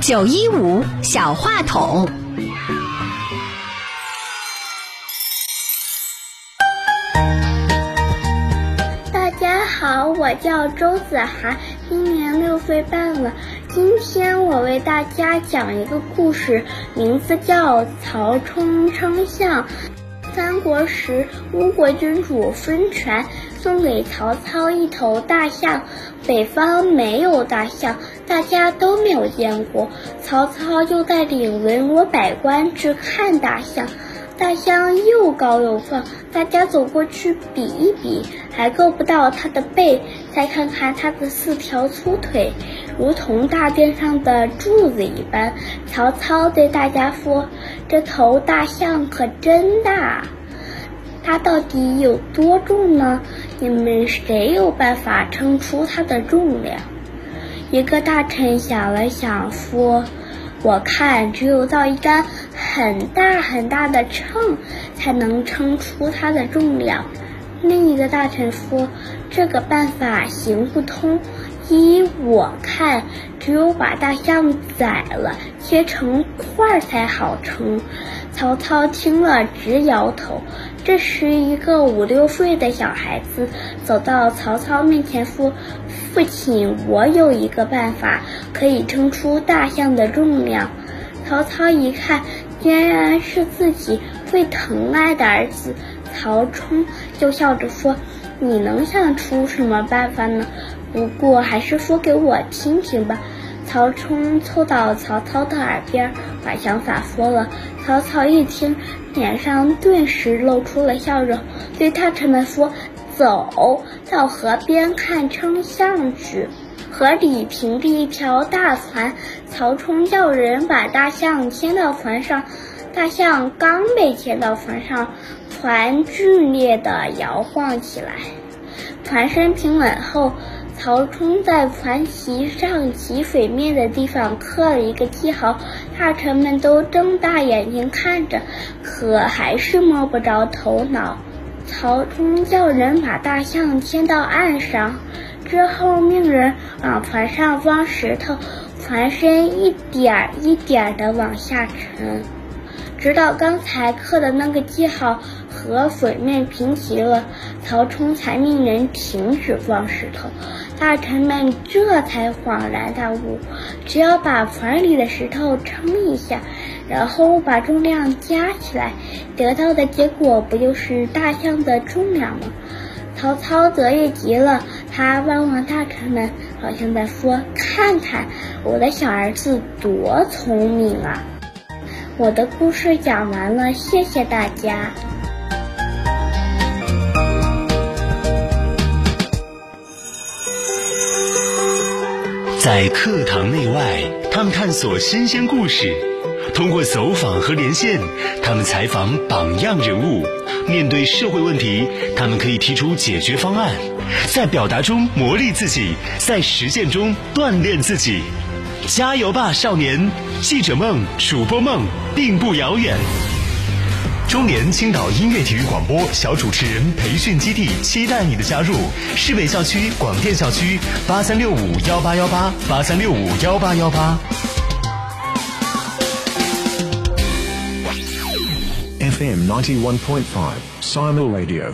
九一五小话筒。大家好，我叫周子涵，今年六岁半了。今天我为大家讲一个故事，名字叫《曹冲称象》。三国时，吴国君主孙权送给曹操一头大象，北方没有大象，大家都没有见过。曹操就带领文武百官去看大象，大象又高又壮，大家走过去比一比，还够不到它的背，再看看它的四条粗腿，如同大殿上的柱子一般。曹操对大家说。这头大象可真大，它到底有多重呢？你们谁有办法称出它的重量？一个大臣想了想，说：“我看只有造一杆很大很大的秤，才能称出它的重量。”另一个大臣说：“这个办法行不通。”依我看，只有把大象宰了，切成块儿才好称。曹操听了直摇头。这时，一个五六岁的小孩子走到曹操面前说：“父亲，我有一个办法，可以称出大象的重量。”曹操一看，竟然是自己最疼爱的儿子曹冲，就笑着说：“你能想出什么办法呢？”不过还是说给我听听吧。曹冲凑到曹操的耳边，把想法说了。曹操一听，脸上顿时露出了笑容，对大臣们说：“走到河边看称象去。”河里平着一条大船，曹冲叫人把大象牵到船上。大象刚被牵到船上，船剧烈地摇晃起来。船身平稳后。曹冲在船旗上起水面的地方刻了一个记号，大臣们都睁大眼睛看着，可还是摸不着头脑。曹冲叫人把大象牵到岸上，之后命人往船上装石头，船身一点一点地往下沉，直到刚才刻的那个记号和水面平齐了，曹冲才命人停止放石头。大臣们这才恍然大悟，只要把船里的石头称一下，然后把重量加起来，得到的结果不就是大象的重量吗？曹操得意极了，他望望大臣们，好像在说：“看看我的小儿子多聪明啊！”我的故事讲完了，谢谢大家。在课堂内外，他们探索新鲜故事；通过走访和连线，他们采访榜样人物。面对社会问题，他们可以提出解决方案。在表达中磨砺自己，在实践中锻炼自己。加油吧，少年！记者梦、主播梦并不遥远。中年青岛音乐体育广播小主持人培训基地，期待你的加入。市北校区广电校区八三六五幺八幺八八三六五幺八幺八。FM ninety one point five Simon Radio。